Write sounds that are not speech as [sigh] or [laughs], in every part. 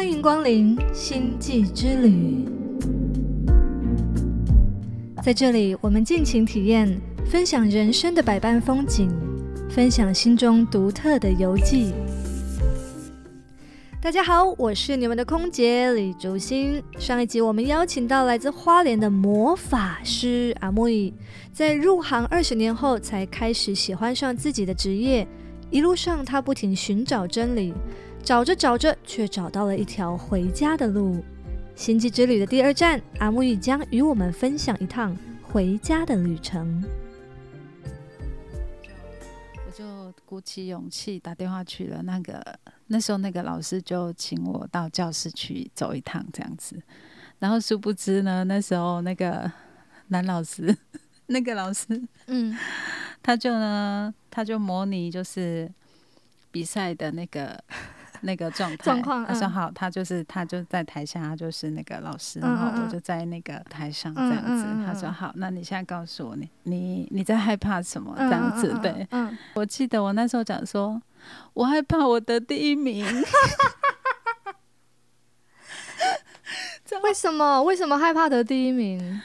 欢迎光临星际之旅，在这里我们尽情体验，分享人生的百般风景，分享心中独特的游记。大家好，我是你们的空姐李竹欣。上一集我们邀请到来自花莲的魔法师阿木伊，在入行二十年后才开始喜欢上自己的职业，一路上他不停寻找真理。找着找着，却找到了一条回家的路。星际之旅的第二站，阿木玉将与我们分享一趟回家的旅程。我就鼓起勇气打电话去了。那个那时候，那个老师就请我到教室去走一趟，这样子。然后殊不知呢，那时候那个男老师，[laughs] 那个老师，嗯，他就呢，他就模拟就是比赛的那个。那个状态，他说好，他就是他就在台下，就是那个老师，然后我就在那个台上这样子。他说好，那你现在告诉我，你你你在害怕什么？这样子对。我记得我那时候讲说，我害怕我得第一名。[laughs] 为什么？为什么害怕得第一名？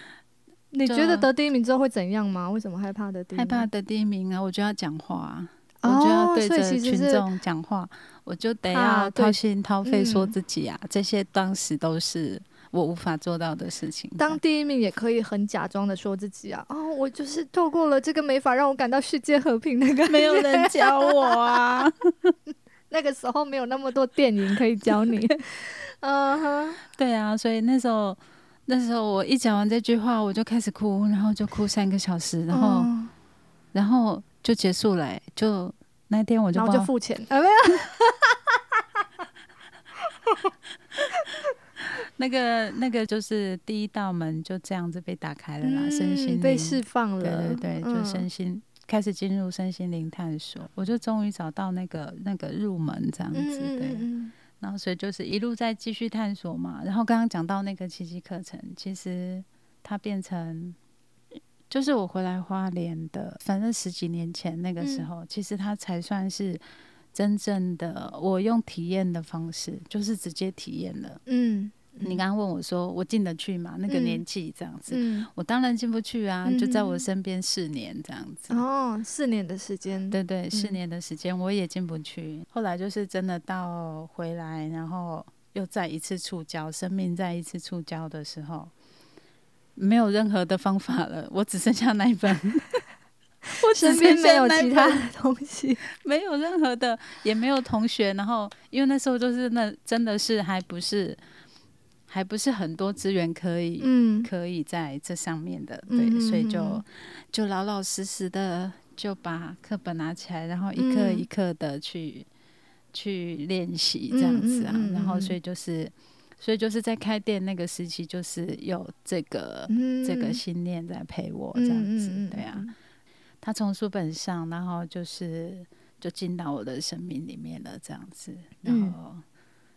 你觉得得第一名之后会怎样吗？为什么害怕得第一？害怕得第一名啊！我就要讲话，我就要对着群众讲话。我就得要掏心掏肺说自己啊，这些当时都是我无法做到的事情。当第一名也可以很假装的说自己啊，哦，我就是透过了这个没法让我感到世界和平那个。没有人教我啊，[laughs] 那个时候没有那么多电影可以教你。[laughs] 嗯哼，对啊，所以那时候那时候我一讲完这句话，我就开始哭，然后就哭三个小时，然后然后就结束了，就。那天我就然后就付钱，没有，[laughs] 那个那个就是第一道门就这样子被打开了啦，身心被释放了，对对对，就身心开始进入身心灵探索，我就终于找到那个那个入门这样子，对，然后所以就是一路在继续探索嘛，然后刚刚讲到那个奇迹课程，其实它变成。就是我回来花莲的，反正十几年前那个时候，其实它才算是真正的我用体验的方式，就是直接体验了。嗯，你刚刚问我说我进得去吗？那个年纪这样子，我当然进不去啊，就在我身边四年这样子。哦，四年的时间，对对，四年的时间我也进不去。后来就是真的到回来，然后又再一次触礁，生命再一次触礁的时候。没有任何的方法了，[laughs] 我只剩下那一本，[laughs] 我身边没有其他的东西，[laughs] 没有任何的，也没有同学。然后，因为那时候就是那真的是还不是，还不是很多资源可以，嗯，可以在这上面的，对，所以就就老老实实的就把课本拿起来，然后一课一课的去去练习这样子啊，然后所以就是。所以就是在开店那个时期，就是有这个这个信念在陪我这样子，对啊。他从书本上，然后就是就进到我的生命里面了，这样子。然后，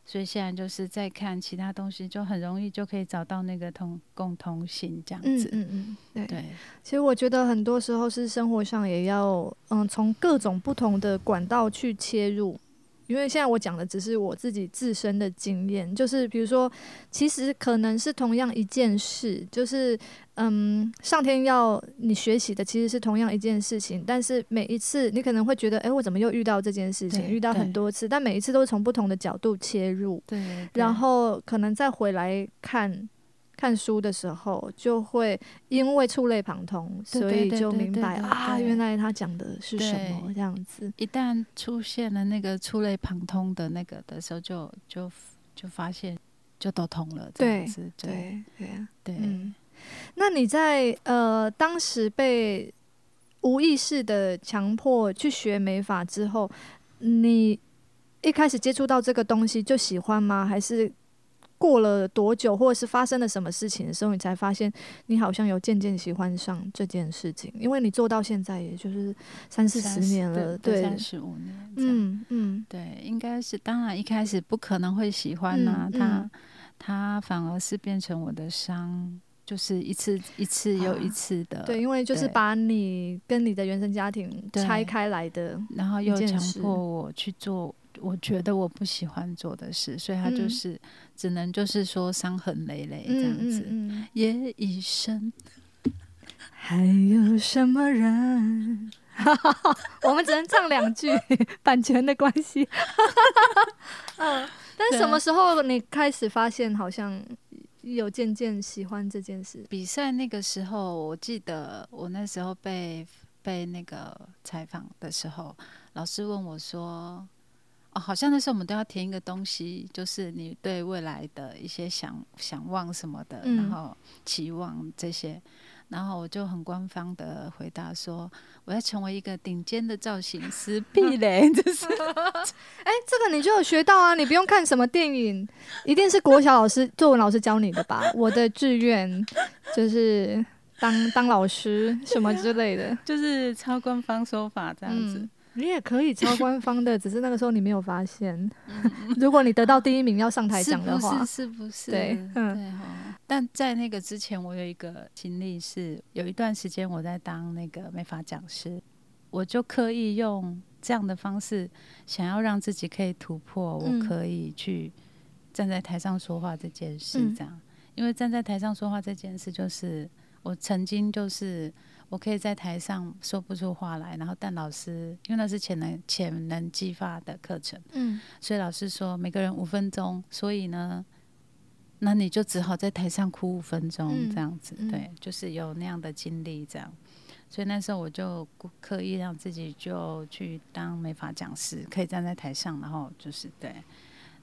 所以现在就是在看其他东西，就很容易就可以找到那个同共通性这样子。嗯嗯嗯，对。其实我觉得很多时候是生活上也要嗯从各种不同的管道去切入。因为现在我讲的只是我自己自身的经验，就是比如说，其实可能是同样一件事，就是嗯，上天要你学习的其实是同样一件事情，但是每一次你可能会觉得，哎，我怎么又遇到这件事情？遇到很多次，但每一次都是从不同的角度切入，对，然后可能再回来看。看书的时候，就会因为触类旁通，所以就明白啊，原来他讲的是什么这样子。一旦出现了那个触类旁通的那个的时候，就就就发现就都通了。对对对对。那你在呃当时被无意识的强迫去学美法之后，你一开始接触到这个东西就喜欢吗？还是？过了多久，或者是发生了什么事情的时候，你才发现你好像有渐渐喜欢上这件事情？因为你做到现在，也就是三四十年了，对，三十五年，嗯嗯，对，应该是。当然，一开始不可能会喜欢呐，他他反而是变成我的伤，就是一次一次又一次的。对，因为就是把你跟你的原生家庭拆开来的，然后又强迫我去做。我觉得我不喜欢做的事，所以他就是只能就是说伤痕累累这样子。夜已深，[laughs] 还有什么人？[laughs] 我们只能唱两句，版权的关系。[laughs] 嗯，但什么时候你开始发现好像有渐渐喜欢这件事？比赛那个时候，我记得我那时候被被那个采访的时候，老师问我说：“哦，好像那时候我们都要填一个东西，就是你对未来的一些想想望什么的，然后期望这些。”然后我就很官方的回答说：“我要成为一个顶尖的造型师。”屁嘞，[laughs] 就是，[laughs] 哎，这个你就有学到啊！你不用看什么电影，一定是国小老师、作文老师教你的吧？我的志愿就是当当老师什么之类的，[laughs] 就是超官方说法这样子。你也可以超官方的，[laughs] 只是那个时候你没有发现。如果你得到第一名要上台讲的话，是不是？对，对但在那个之前，我有一个经历是，有一段时间我在当那个美发讲师，我就刻意用这样的方式，想要让自己可以突破，我可以去站在台上说话这件事。这样，因为站在台上说话这件事，就是我曾经就是。我可以在台上说不出话来，然后但老师因为那是潜能潜能激发的课程，嗯，所以老师说每个人五分钟，所以呢，那你就只好在台上哭五分钟这样子，对，就是有那样的经历这样，所以那时候我就刻意让自己就去当美法讲师，可以站在台上，然后就是对，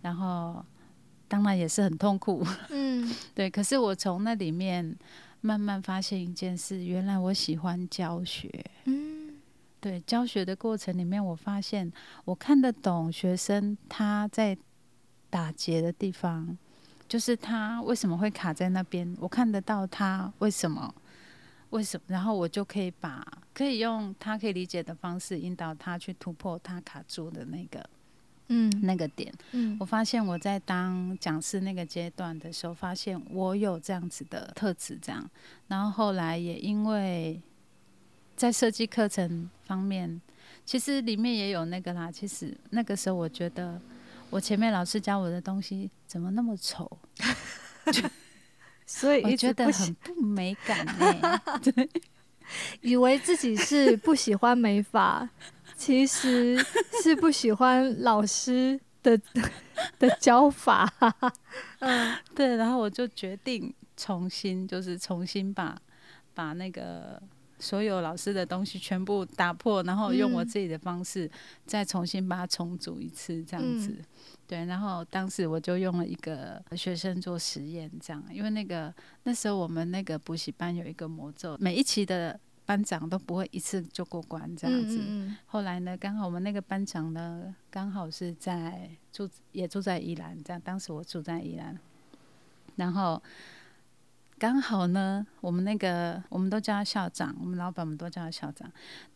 然后当然也是很痛苦，嗯，[laughs] 对，可是我从那里面。慢慢发现一件事，原来我喜欢教学。嗯，对，教学的过程里面，我发现我看得懂学生他在打结的地方，就是他为什么会卡在那边，我看得到他为什么，为什么，然后我就可以把可以用他可以理解的方式引导他去突破他卡住的那个。嗯，那个点，嗯，我发现我在当讲师那个阶段的时候，发现我有这样子的特质，这样，然后后来也因为在设计课程方面，其实里面也有那个啦。其实那个时候我觉得，我前面老师教我的东西怎么那么丑，所以我觉得很不美感呢。对，以为自己是不喜欢美发。其实是不喜欢老师的的教法，[laughs] 嗯，对，然后我就决定重新，就是重新把把那个所有老师的东西全部打破，然后用我自己的方式再重新把它重组一次，这样子。对，然后当时我就用了一个学生做实验，这样，因为那个那时候我们那个补习班有一个魔咒，每一期的。班长都不会一次就过关这样子。后来呢，刚好我们那个班长呢，刚好是在住也住在宜兰，这样当时我住在宜兰，然后刚好呢，我们那个我们都叫他校长，我们老板们都叫他校长。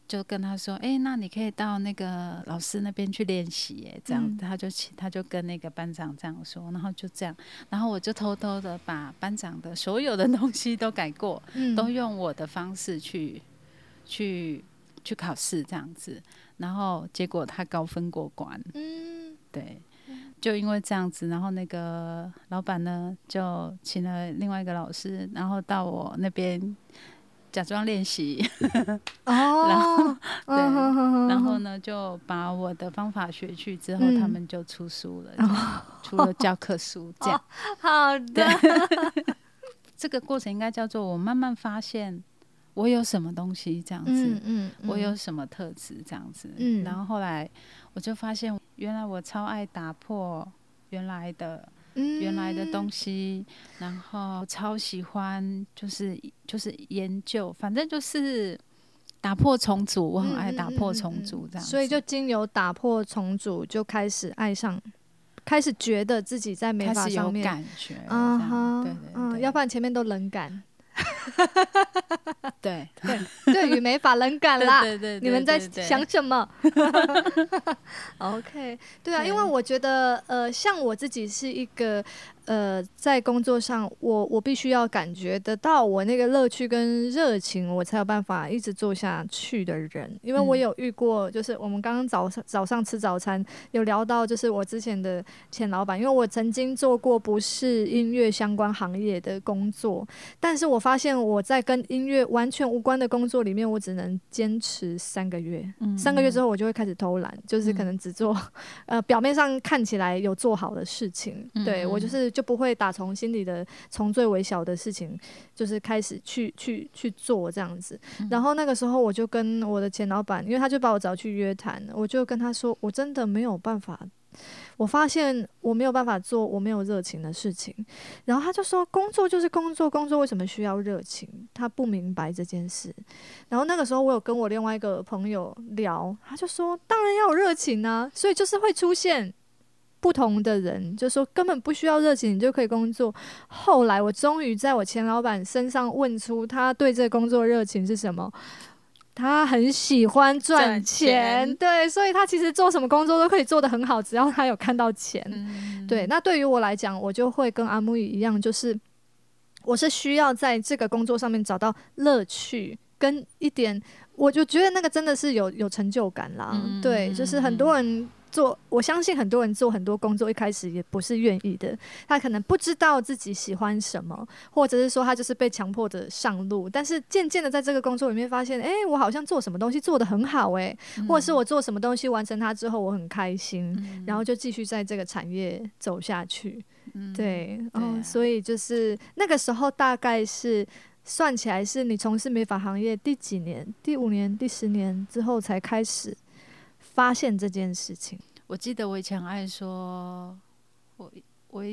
就跟他说：“哎，那你可以到那个老师那边去练习，哎，这样他就他就跟那个班长这样说，然后就这样，然后我就偷偷的把班长的所有的东西都改过，都用我的方式去去去考试这样子，然后结果他高分过关，嗯，对，就因为这样子，然后那个老板呢就请了另外一个老师，然后到我那边。”假装练习，[laughs] 哦，[laughs] 然后对，然后呢，就把我的方法学去之后，他们就出书了，出了教科书，这样。[laughs] 好的，这个过程应该叫做我慢慢发现我有什么东西这样子，嗯，我有什么特质这样子，嗯，然后后来我就发现，原来我超爱打破原来的。原来的东西，然后超喜欢，就是就是研究，反正就是打破重组，我很爱打破重组这样。所以就经由打破重组，就开始爱上，开始觉得自己在美发上面感觉，嗯哼，对对，嗯，要不然前面都冷感。对 [laughs] 对，对于没法冷感啦。[laughs] 对对对，你们在想什么？[laughs] OK，对啊，因为我觉得，呃，像我自己是一个。呃，在工作上，我我必须要感觉得到我那个乐趣跟热情，我才有办法一直做下去的人。因为我有遇过，就是我们刚刚早上早上吃早餐有聊到，就是我之前的前老板，因为我曾经做过不是音乐相关行业的工作，但是我发现我在跟音乐完全无关的工作里面，我只能坚持三个月，三个月之后我就会开始偷懒，就是可能只做 [laughs] 呃表面上看起来有做好的事情，对我就是。就不会打从心里的从最微小的事情，就是开始去去去做这样子。然后那个时候我就跟我的前老板，因为他就把我找去约谈，我就跟他说，我真的没有办法，我发现我没有办法做我没有热情的事情。然后他就说，工作就是工作，工作为什么需要热情？他不明白这件事。然后那个时候我有跟我另外一个朋友聊，他就说，当然要有热情啊，所以就是会出现。不同的人就说根本不需要热情，你就可以工作。后来我终于在我前老板身上问出他对这个工作热情是什么。他很喜欢赚钱，对，所以他其实做什么工作都可以做得很好，只要他有看到钱。对，那对于我来讲，我就会跟阿木一样，就是我是需要在这个工作上面找到乐趣，跟一点，我就觉得那个真的是有有成就感啦。对，就是很多人。做，我相信很多人做很多工作，一开始也不是愿意的。他可能不知道自己喜欢什么，或者是说他就是被强迫着上路。但是渐渐的在这个工作里面发现，哎，我好像做什么东西做得很好，哎，或者是我做什么东西完成它之后我很开心，然后就继续在这个产业走下去。对，嗯，所以就是那个时候大概是算起来是你从事美发行业第几年？第五年、第十年之后才开始。发现这件事情，我记得我以前爱说，我我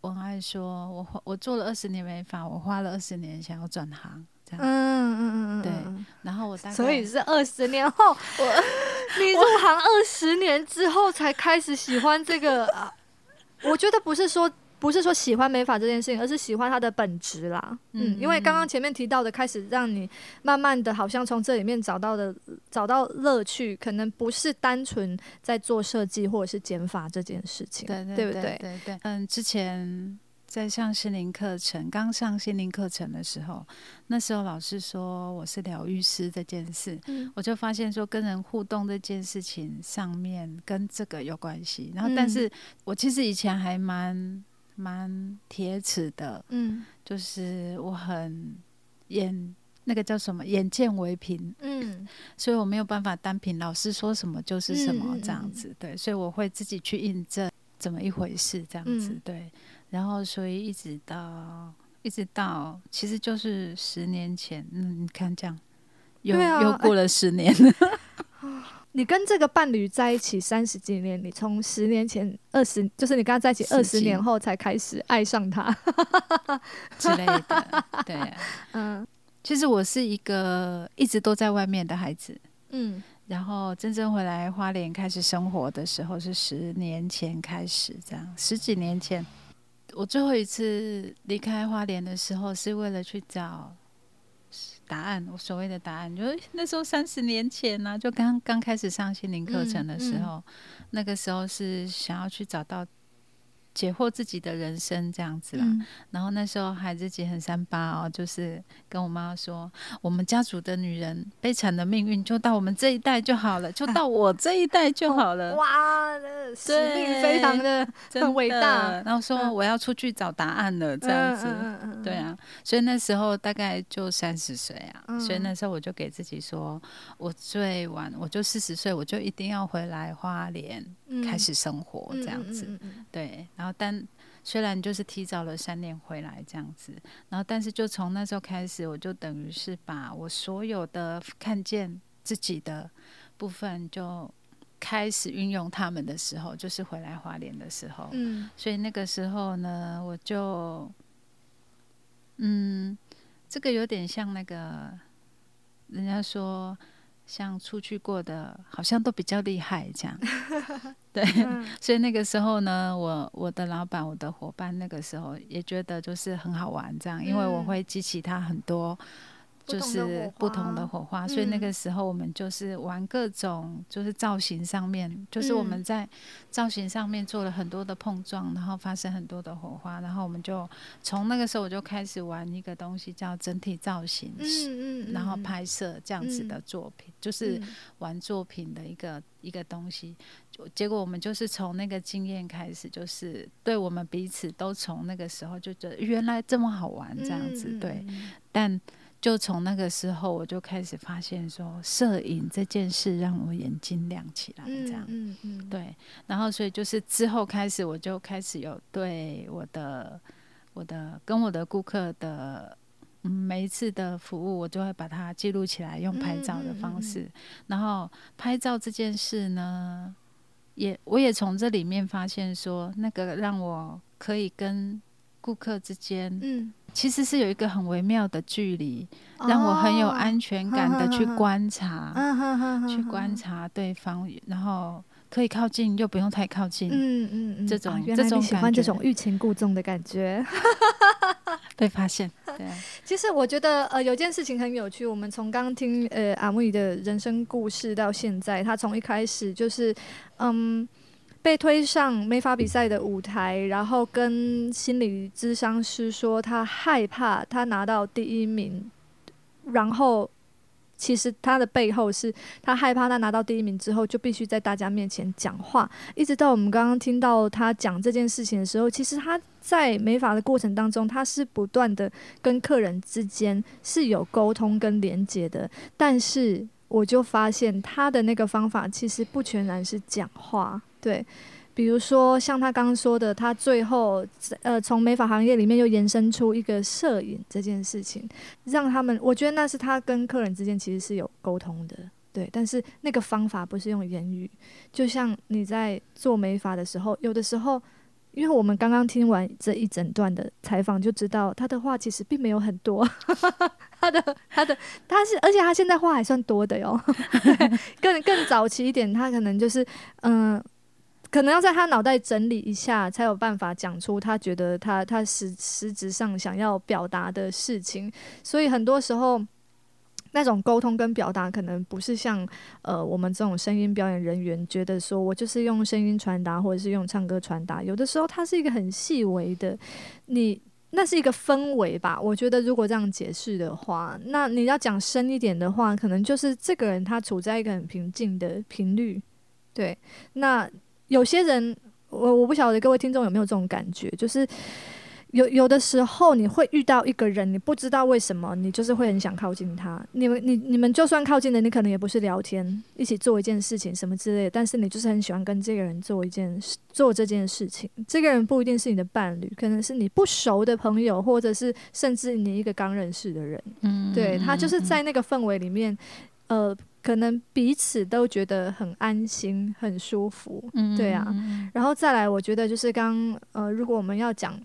我爱说，我我做了二十年美发，我花了二十年想要转行，这样，嗯嗯嗯嗯，对，然后我大概，所以是二十年后，我你入行二十年之后才开始喜欢这个，我觉得不是说。不是说喜欢美发这件事情，而是喜欢它的本质啦。嗯，因为刚刚前面提到的，开始让你慢慢的好像从这里面找到的找到乐趣，可能不是单纯在做设计或者是减法这件事情，对对对对对。嗯，之前在上心灵课程，刚上心灵课程的时候，那时候老师说我是疗愈师这件事，我就发现说跟人互动这件事情上面跟这个有关系。然后，但是我其实以前还蛮。蛮铁齿的，嗯，就是我很眼那个叫什么眼见为凭，嗯，[laughs] 所以我没有办法单凭老师说什么就是什么这样子，对，所以我会自己去印证怎么一回事这样子，对，然后所以一直到一直到其实就是十年前，嗯，你看这样又又过了十年。[laughs] 你跟这个伴侣在一起三十几年，你从十年前二十，就是你跟他在一起二十年后才开始爱上他 [laughs] 之类的，对，[laughs] 嗯，其实我是一个一直都在外面的孩子，嗯，然后真正回来花莲开始生活的时候是十年前开始，这样十几年前，我最后一次离开花莲的时候是为了去找。答案，我所谓的答案，就是那时候三十年前呢，就刚刚开始上心灵课程的时候，那个时候是想要去找到。解惑自己的人生这样子啦，然后那时候还自己很三八哦，就是跟我妈说，我们家族的女人悲惨的命运就到我们这一代就好了，就到我这一代就好了。哇，使命非常的很伟大。然后说我要出去找答案了，这样子，对啊。所以那时候大概就三十岁啊，所以那时候我就给自己说，我最晚我就四十岁，我就一定要回来花莲开始生活这样子，对，然后。但虽然就是提早了三年回来这样子，然后，但是就从那时候开始，我就等于是把我所有的看见自己的部分，就开始运用他们的时候，就是回来华联的时候。嗯，所以那个时候呢，我就，嗯，这个有点像那个人家说，像出去过的，好像都比较厉害这样。[laughs] 对，所以那个时候呢，我我的老板、我的伙伴，那个时候也觉得就是很好玩这样，因为我会激起他很多。就是不同的火花，所以那个时候我们就是玩各种，就是造型上面，就是我们在造型上面做了很多的碰撞，然后发生很多的火花，然后我们就从那个时候我就开始玩一个东西叫整体造型，嗯嗯，然后拍摄这样子的作品，就是玩作品的一个一个东西。结果我们就是从那个经验开始，就是对我们彼此都从那个时候就觉得原来这么好玩这样子，对，但。就从那个时候，我就开始发现说，摄影这件事让我眼睛亮起来，这样，嗯嗯，对。然后，所以就是之后开始，我就开始有对我的、我的跟我的顾客的每一次的服务，我就会把它记录起来，用拍照的方式。然后，拍照这件事呢，也我也从这里面发现说，那个让我可以跟顾客之间，嗯。其实是有一个很微妙的距离，让我很有安全感的去观察，去观察对方，然后可以靠近又不用太靠近。嗯嗯嗯，这种这种喜欢这种欲擒故纵的感觉，[laughs] 被发现。对，[laughs] 其实我觉得呃有件事情很有趣，我们从刚听呃阿木的人生故事到现在，他从一开始就是嗯。被推上美法比赛的舞台，然后跟心理咨商师说他害怕他拿到第一名，然后其实他的背后是他害怕他拿到第一名之后就必须在大家面前讲话，一直到我们刚刚听到他讲这件事情的时候，其实他在美法的过程当中，他是不断的跟客人之间是有沟通跟连接的，但是我就发现他的那个方法其实不全然是讲话。对，比如说像他刚刚说的，他最后呃从美发行业里面又延伸出一个摄影这件事情，让他们我觉得那是他跟客人之间其实是有沟通的，对，但是那个方法不是用言语，就像你在做美发的时候，有的时候，因为我们刚刚听完这一整段的采访，就知道他的话其实并没有很多，[laughs] 他的他的他是，而且他现在话还算多的哟，[laughs] 更更早期一点，他可能就是嗯。可能要在他脑袋整理一下，才有办法讲出他觉得他他实实质上想要表达的事情。所以很多时候，那种沟通跟表达，可能不是像呃我们这种声音表演人员觉得说我就是用声音传达，或者是用唱歌传达。有的时候，它是一个很细微的，你那是一个氛围吧。我觉得如果这样解释的话，那你要讲深一点的话，可能就是这个人他处在一个很平静的频率。对，那。有些人，我我不晓得各位听众有没有这种感觉，就是有有的时候你会遇到一个人，你不知道为什么，你就是会很想靠近他。你们你你们就算靠近了，你可能也不是聊天，一起做一件事情什么之类的，但是你就是很喜欢跟这个人做一件事，做这件事情。这个人不一定是你的伴侣，可能是你不熟的朋友，或者是甚至你一个刚认识的人。嗯，对他就是在那个氛围里面，呃。可能彼此都觉得很安心、很舒服，对啊。然后再来，我觉得就是刚呃，如果我们要讲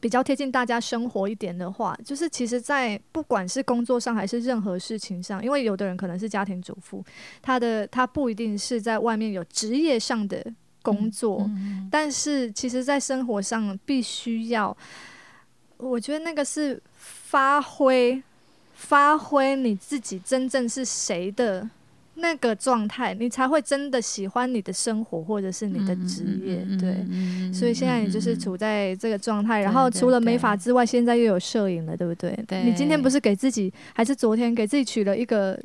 比较贴近大家生活一点的话，就是其实，在不管是工作上还是任何事情上，因为有的人可能是家庭主妇，他的他不一定是在外面有职业上的工作，但是其实在生活上必须要，我觉得那个是发挥。发挥你自己真正是谁的那个状态，你才会真的喜欢你的生活或者是你的职业。对，所以现在你就是处在这个状态。然后除了美发之外，现在又有摄影了，对不对？对你今天不是给自己，还是昨天给自己取了一个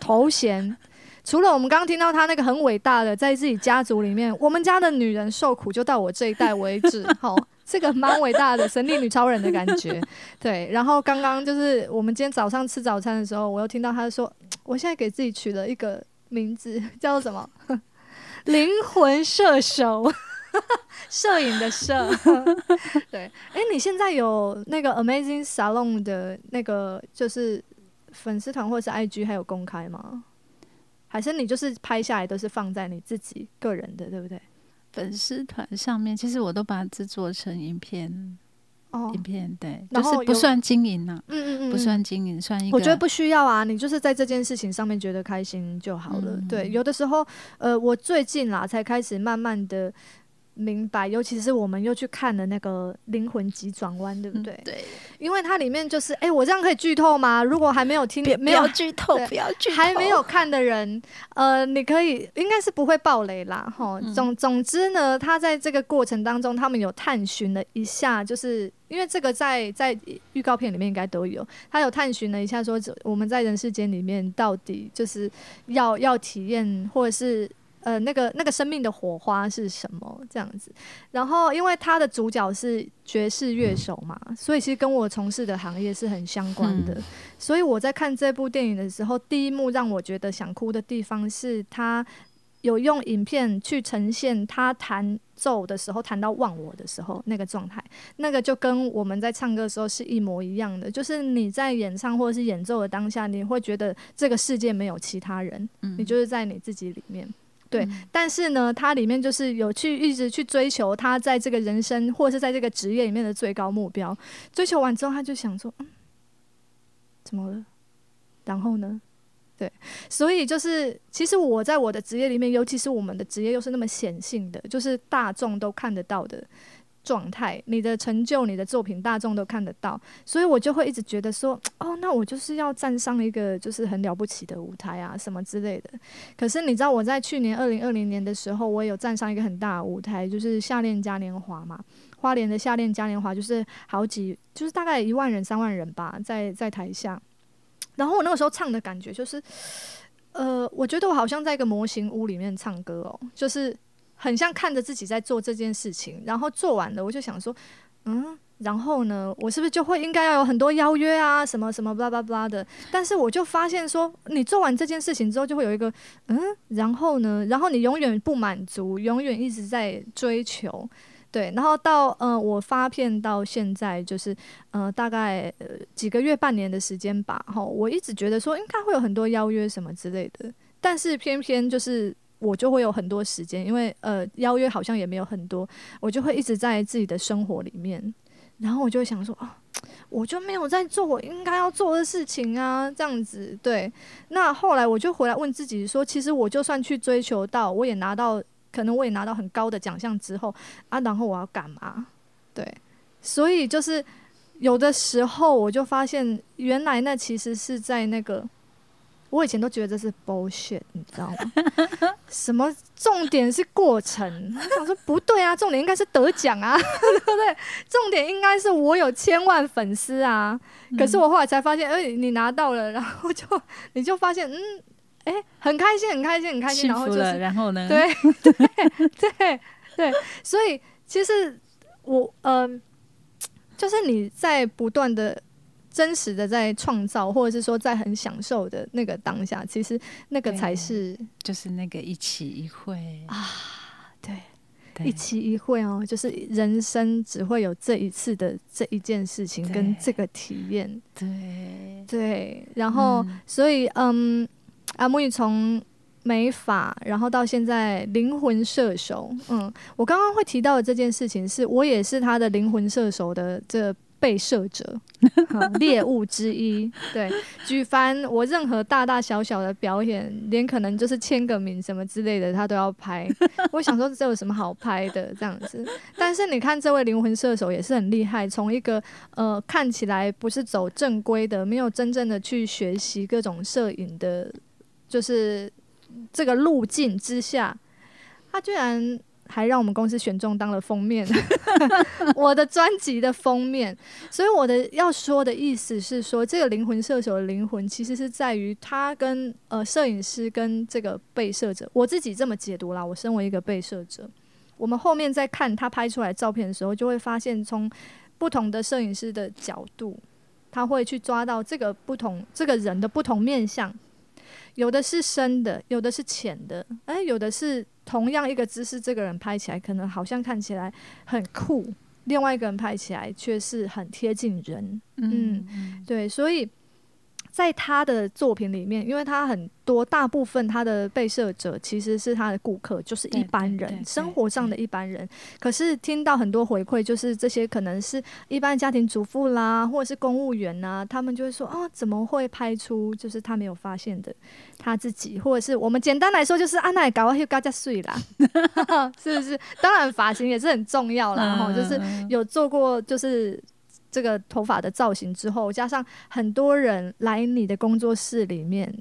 头衔？[laughs] 除了我们刚刚听到他那个很伟大的，在自己家族里面，我们家的女人受苦就到我这一代为止。[laughs] 好。这个蛮伟大的神力女超人的感觉，[laughs] 对。然后刚刚就是我们今天早上吃早餐的时候，我又听到他说，我现在给自己取了一个名字，叫做什么？[laughs] 灵魂射手，[laughs] 摄影的摄。对，哎，你现在有那个 Amazing Salon 的那个就是粉丝团或是 IG 还有公开吗？还是你就是拍下来都是放在你自己个人的，对不对？粉丝团上面，其实我都把它制作成影片，影片对，就是不算经营呢，嗯嗯嗯，不算经营，算一个。我觉得不需要啊，你就是在这件事情上面觉得开心就好了。对，有的时候，呃，我最近啦才开始慢慢的。明白，尤其是我们又去看了那个《灵魂急转弯》，对不对？对，因为它里面就是，哎，我这样可以剧透吗？如果还没有听，没有剧透，不要剧透，还没有看的人，呃，你可以，应该是不会爆雷啦，哈。总总之呢，他在这个过程当中，他们有探寻了一下，就是因为这个在在预告片里面应该都有，他有探寻了一下，说我们在人世间里面到底就是要要体验，或者是。呃，那个那个生命的火花是什么？这样子，然后因为他的主角是爵士乐手嘛，所以其实跟我从事的行业是很相关的。所以我在看这部电影的时候，第一幕让我觉得想哭的地方是他有用影片去呈现他弹奏的时候弹到忘我的时候那个状态，那个就跟我们在唱歌的时候是一模一样的。就是你在演唱或者是演奏的当下，你会觉得这个世界没有其他人，你就是在你自己里面。对，但是呢，他里面就是有去一直去追求他在这个人生或者是在这个职业里面的最高目标。追求完之后，他就想说，嗯，怎么了？然后呢？对，所以就是其实我在我的职业里面，尤其是我们的职业又是那么显性的，就是大众都看得到的。状态，你的成就，你的作品，大众都看得到，所以我就会一直觉得说，哦，那我就是要站上一个就是很了不起的舞台啊，什么之类的。可是你知道，我在去年二零二零年的时候，我有站上一个很大的舞台，就是夏恋嘉年华嘛，花莲的夏恋嘉年华，就是好几，就是大概一万人、三万人吧，在在台下。然后我那个时候唱的感觉就是，呃，我觉得我好像在一个模型屋里面唱歌哦，就是。很像看着自己在做这件事情，然后做完了，我就想说，嗯，然后呢，我是不是就会应该要有很多邀约啊，什么什么巴拉巴拉的？但是我就发现说，你做完这件事情之后，就会有一个嗯，然后呢，然后你永远不满足，永远一直在追求，对，然后到呃，我发片到现在就是呃，大概几个月、半年的时间吧，哈，我一直觉得说应该会有很多邀约什么之类的，但是偏偏就是。我就会有很多时间，因为呃邀约好像也没有很多，我就会一直在自己的生活里面，然后我就想说啊，我就没有在做我应该要做的事情啊，这样子对。那后来我就回来问自己说，其实我就算去追求到，我也拿到，可能我也拿到很高的奖项之后啊，然后我要干嘛？对，所以就是有的时候我就发现，原来那其实是在那个。我以前都觉得这是 bullshit，你知道吗？什么重点是过程？我想说不对啊，重点应该是得奖啊，[laughs] 对不对？重点应该是我有千万粉丝啊。可是我后来才发现，哎，你拿到了，然后就 [laughs] 你就发现，嗯，哎，很开心，很开心，很开心，然后就是，然后呢？对 [laughs] 对对对，所以其实我嗯，就是你在不断的。真实的在创造，或者是说在很享受的那个当下，其实那个才是就是那个一期一会。啊，对，一期一会哦，就是人生只会有这一次的这一件事情跟这个体验，对。对，然后所以嗯，阿木语从美发，然后到现在灵魂射手，嗯，我刚刚会提到的这件事情，是我也是他的灵魂射手的这。被摄者，[laughs] 猎物之一。对，举凡我任何大大小小的表演，连可能就是签个名什么之类的，他都要拍。我想说这有什么好拍的这样子？但是你看这位灵魂射手也是很厉害，从一个呃看起来不是走正规的，没有真正的去学习各种摄影的，就是这个路径之下，他居然。还让我们公司选中当了封面，[laughs] 我的专辑的封面。所以我的要说的意思是说，这个灵魂射手的灵魂其实是在于他跟呃摄影师跟这个被摄者，我自己这么解读啦。我身为一个被摄者，我们后面在看他拍出来照片的时候，就会发现从不同的摄影师的角度，他会去抓到这个不同这个人的不同面相。有的是深的，有的是浅的，哎，有的是同样一个姿势，这个人拍起来可能好像看起来很酷，另外一个人拍起来却是很贴近人。嗯，对，所以在他的作品里面，因为他很多大部分他的被摄者其实是他的顾客，就是一般人，生活上的一般人。可是听到很多回馈，就是这些可能是一般家庭主妇啦，或者是公务员呐，他们就会说啊，怎么会拍出就是他没有发现的他自己，或者是我们简单来说就是啊，那搞会嘎加碎啦，[laughs] 是不是？当然发型也是很重要啦，哈，就是有做过就是。这个头发的造型之后，加上很多人来你的工作室里面，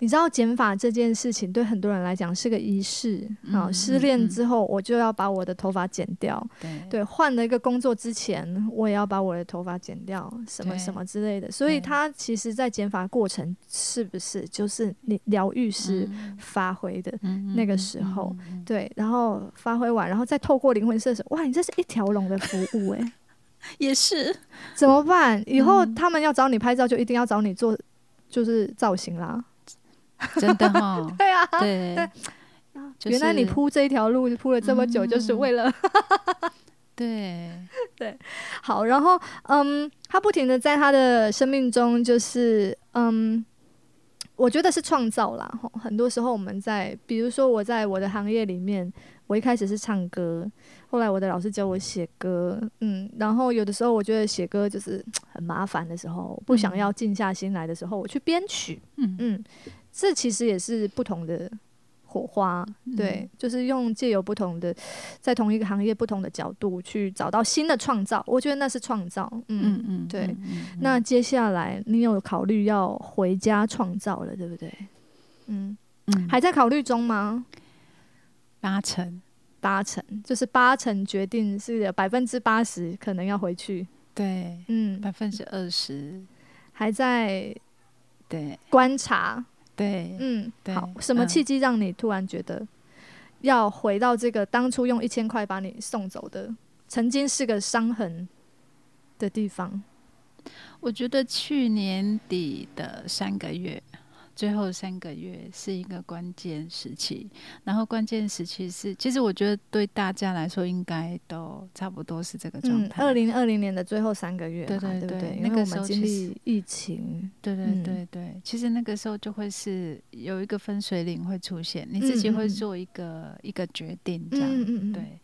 你知道剪发这件事情对很多人来讲是个仪式啊。失恋之后，我就要把我的头发剪掉。对，换了一个工作之前，我也要把我的头发剪掉，什么什么之类的。所以，他其实，在剪发过程是不是就是你疗愈师发挥的那个时候？对，然后发挥完，然后再透过灵魂射手，哇，你这是一条龙的服务哎。[laughs] 也是，怎么办？以后他们要找你拍照，就一定要找你做，就是造型啦。真的哈？[laughs] 对啊，对。[laughs] 原来你铺这一条路铺了这么久，就是为了。对对，好。然后，嗯，他不停的在他的生命中，就是嗯，我觉得是创造啦。很多时候我们在，比如说我在我的行业里面，我一开始是唱歌。后来我的老师教我写歌，嗯，然后有的时候我觉得写歌就是 [tsk] 很麻烦的时候，不想要静下心来的时候，我去编曲，嗯嗯，这其实也是不同的火花，对，就是用借由不同的在同一个行业不同的角度去找到新的创造，我觉得那是创造，嗯嗯嗯，对。那接下来你有考虑要回家创造了，对不对？嗯嗯，还在考虑中吗？八成。八成就是八成决定是百分之八十可能要回去，对，嗯，百分之二十还在对观察，对，嗯，好，什么契机让你突然觉得要回到这个当初用一千块把你送走的，曾经是个伤痕的地方？我觉得去年底的三个月。最后三个月是一个关键时期，然后关键时期是，其实我觉得对大家来说应该都差不多是这个状态。二零二零年的最后三个月，对对对，那个时候经历疫情，对对对对，其实那个时候就会是有一个分水岭会出现，你自己会做一个一个决定，这样对。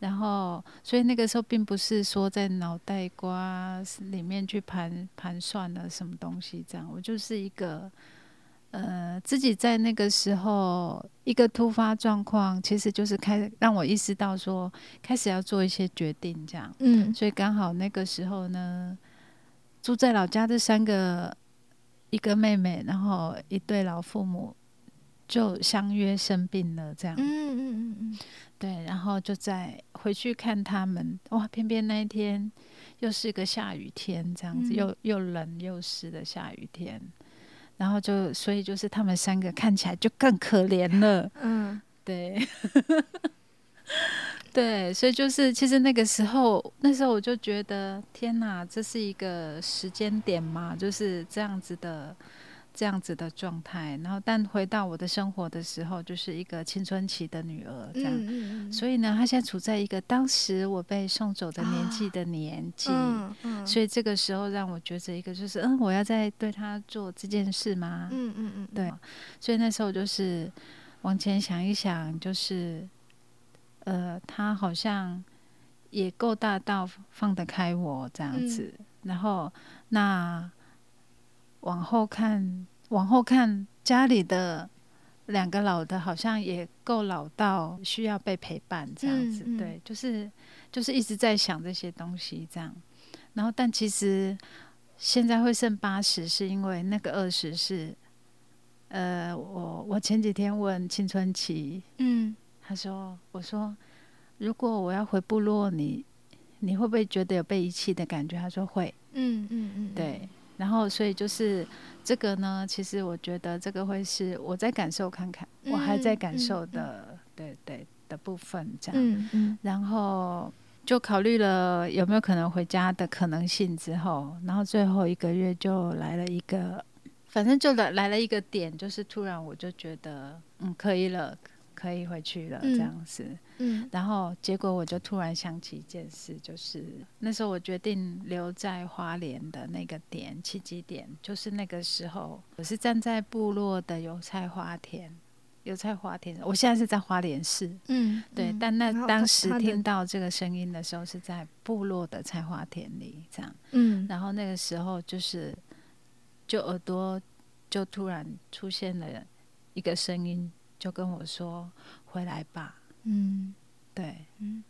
然后，所以那个时候并不是说在脑袋瓜里面去盘盘算了什么东西，这样我就是一个。呃，自己在那个时候一个突发状况，其实就是开让我意识到说，开始要做一些决定，这样。嗯，所以刚好那个时候呢，住在老家的三个，一个妹妹，然后一对老父母，就相约生病了，这样。嗯嗯嗯嗯，对，然后就在回去看他们，哇，偏偏那一天又是个下雨天，这样子，又又冷又湿的下雨天。然后就，所以就是他们三个看起来就更可怜了。嗯，对，[laughs] 对，所以就是其实那个时候，那时候我就觉得，天哪，这是一个时间点嘛，就是这样子的。这样子的状态，然后但回到我的生活的时候，就是一个青春期的女儿这样，所以呢，她现在处在一个当时我被送走的年纪的年纪，所以这个时候让我觉得一个就是，嗯，我要再对她做这件事吗？嗯嗯嗯，对，所以那时候就是往前想一想，就是呃，她好像也够大到放得开我这样子，然后那。往后看，往后看，家里的两个老的，好像也够老到需要被陪伴这样子。对，就是就是一直在想这些东西这样。然后，但其实现在会剩八十，是因为那个二十是，呃，我我前几天问青春期，嗯，他说，我说，如果我要回部落，你你会不会觉得有被遗弃的感觉？他说会，嗯嗯嗯，对。然后，所以就是这个呢，其实我觉得这个会是我在感受看看，我还在感受的，对对的部分这样。嗯嗯。然后就考虑了有没有可能回家的可能性之后，然后最后一个月就来了一个，反正就来来了一个点，就是突然我就觉得，嗯，可以了，可以回去了这样子。嗯，然后结果我就突然想起一件事，就是那时候我决定留在花莲的那个点契机点，就是那个时候我是站在部落的油菜花田，油菜花田，我现在是在花莲市，嗯，对，但那当时听到这个声音的时候是在部落的菜花田里，这样，嗯，然后那个时候就是就耳朵就突然出现了一个声音，就跟我说回来吧。嗯，对，嗯，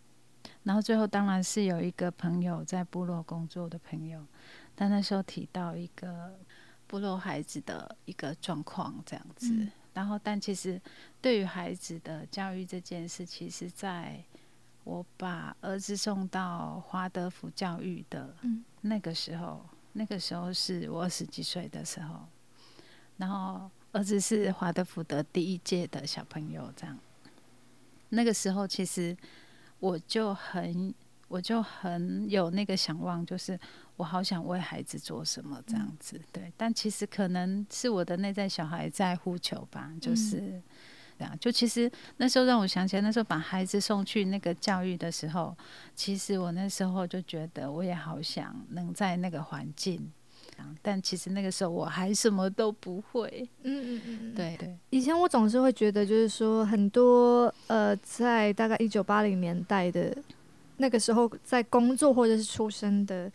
然后最后当然是有一个朋友在部落工作的朋友，但那时候提到一个部落孩子的一个状况这样子，然后但其实对于孩子的教育这件事，其实在我把儿子送到华德福教育的那个时候，那个时候是我二十几岁的时候，然后儿子是华德福的第一届的小朋友这样。那个时候，其实我就很，我就很有那个想望，就是我好想为孩子做什么这样子，对。但其实可能是我的内在小孩在呼求吧，就是这样。就其实那时候让我想起来，那时候把孩子送去那个教育的时候，其实我那时候就觉得，我也好想能在那个环境。但其实那个时候我还什么都不会。嗯嗯嗯对对。以前我总是会觉得，就是说很多呃，在大概一九八零年代的那个时候，在工作或者是出生的。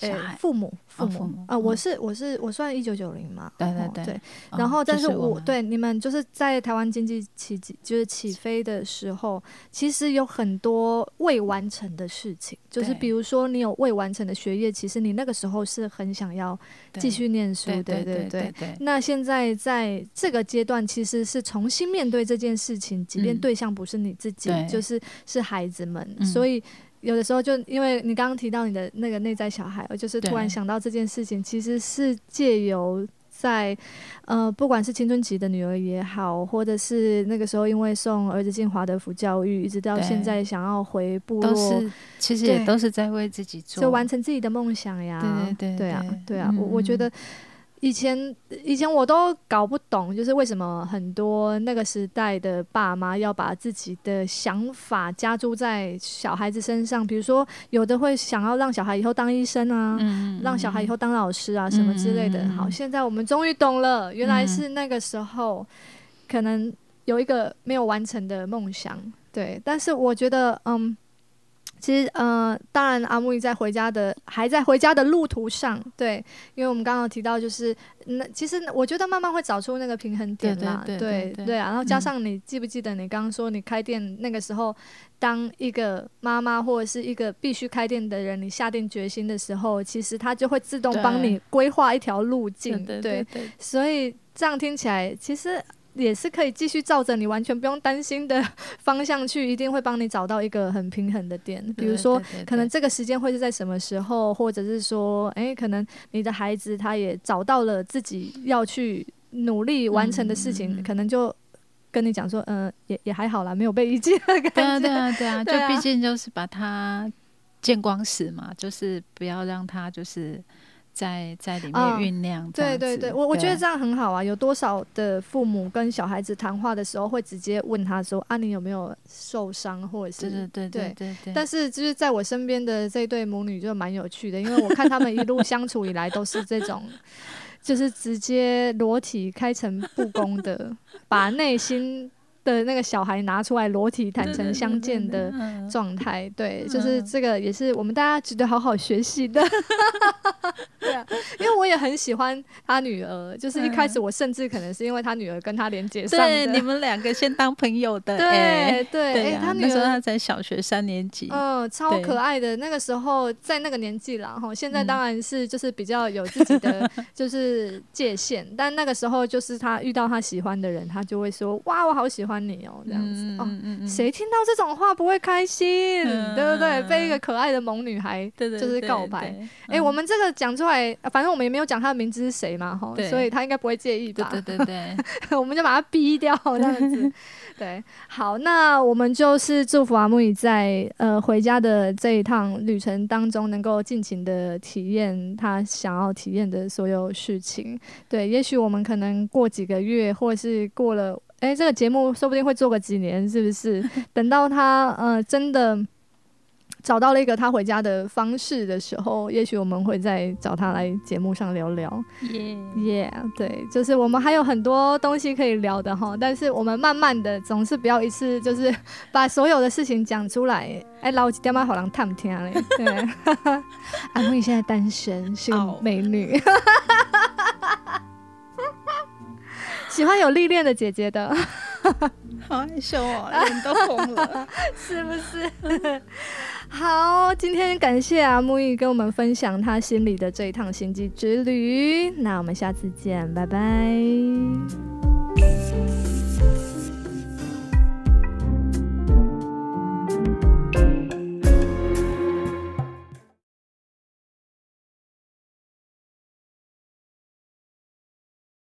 呃，父母，父母。啊，我是我是我算一九九零嘛，对对对，然后但是我对你们就是在台湾经济起就是起飞的时候，其实有很多未完成的事情，就是比如说你有未完成的学业，其实你那个时候是很想要继续念书，对对对。那现在在这个阶段，其实是重新面对这件事情，即便对象不是你自己，就是是孩子们，所以。有的时候，就因为你刚刚提到你的那个内在小孩，我就是突然想到这件事情，其实是借由在呃，不管是青春期的女儿也好，或者是那个时候因为送儿子进华德福教育，一直到现在想要回部落，其实也都是在为自己做，就完成自己的梦想呀。对对对，对啊，对啊，我我觉得。以前以前我都搞不懂，就是为什么很多那个时代的爸妈要把自己的想法加注在小孩子身上，比如说有的会想要让小孩以后当医生啊，让小孩以后当老师啊什么之类的。好，现在我们终于懂了，原来是那个时候可能有一个没有完成的梦想。对，但是我觉得，嗯。其实，呃，当然，阿木在回家的，还在回家的路途上，对，因为我们刚刚提到，就是那其实我觉得慢慢会找出那个平衡点嘛，对对啊，然后加上你记不记得你刚刚说你开店那个时候，当一个妈妈或者是一个必须开店的人，你下定决心的时候，其实他就会自动帮你规划一条路径，对，所以这样听起来，其实。也是可以继续照着你完全不用担心的 [laughs] 方向去，一定会帮你找到一个很平衡的点。比如说，可能这个时间会是在什么时候，或者是说，哎，可能你的孩子他也找到了自己要去努力完成的事情，可能就跟你讲说，嗯，也也还好啦，没有被遗弃的感觉。对啊，对啊，对啊，[laughs] 就毕竟就是把他见光死嘛，就是不要让他就是。在在里面酝酿，对对对，我我觉得这样很好啊。有多少的父母跟小孩子谈话的时候，会直接问他说：“啊，你有没有受伤，或者是……”对对对对对。但是就是在我身边的这对母女就蛮有趣的，因为我看他们一路相处以来都是这种，就是直接裸体开诚布公的，把内心。的那个小孩拿出来裸体坦诚相见的状态，对，就是这个也是我们大家值得好好学习的。[laughs] 对啊，因为我也很喜欢他女儿，就是一开始我甚至可能是因为他女儿跟他连接上，对，你们两个先当朋友的，[laughs] 对对。哎，他女儿他在小学三年级，嗯，超可爱的。那个时候在那个年纪了哈，现在当然是就是比较有自己的 [laughs] 就是界限，但那个时候就是他遇到他喜欢的人，他就会说哇，我好喜欢。你哦，这样子哦，谁听到这种话不会开心？对不对？被一个可爱的萌女孩，就是告白。哎，我们这个讲出来，反正我们也没有讲他的名字是谁嘛，哈，所以他应该不会介意吧？对对对，[laughs] 我们就把他逼掉，这样子。[laughs] 对，好，那我们就是祝福阿木伊在呃回家的这一趟旅程当中，能够尽情的体验他想要体验的所有事情。对，也许我们可能过几个月，或是过了。哎，这个节目说不定会做个几年，是不是？[laughs] 等到他呃真的。找到了一个他回家的方式的时候，也许我们会再找他来节目上聊聊。耶耶，对，就是我们还有很多东西可以聊的哈，但是我们慢慢的，总是不要一次就是 [laughs] 把所有的事情讲出来。哎，老几爹妈好难探听嘞。对，[laughs] 阿木现在单身，是个美女，喜欢有历练的姐姐的。[laughs] 好害羞哦，脸都红了，[laughs] 是不是？[laughs] 好，今天感谢阿木易跟我们分享他心里的这一趟心机之旅，那我们下次见，拜拜。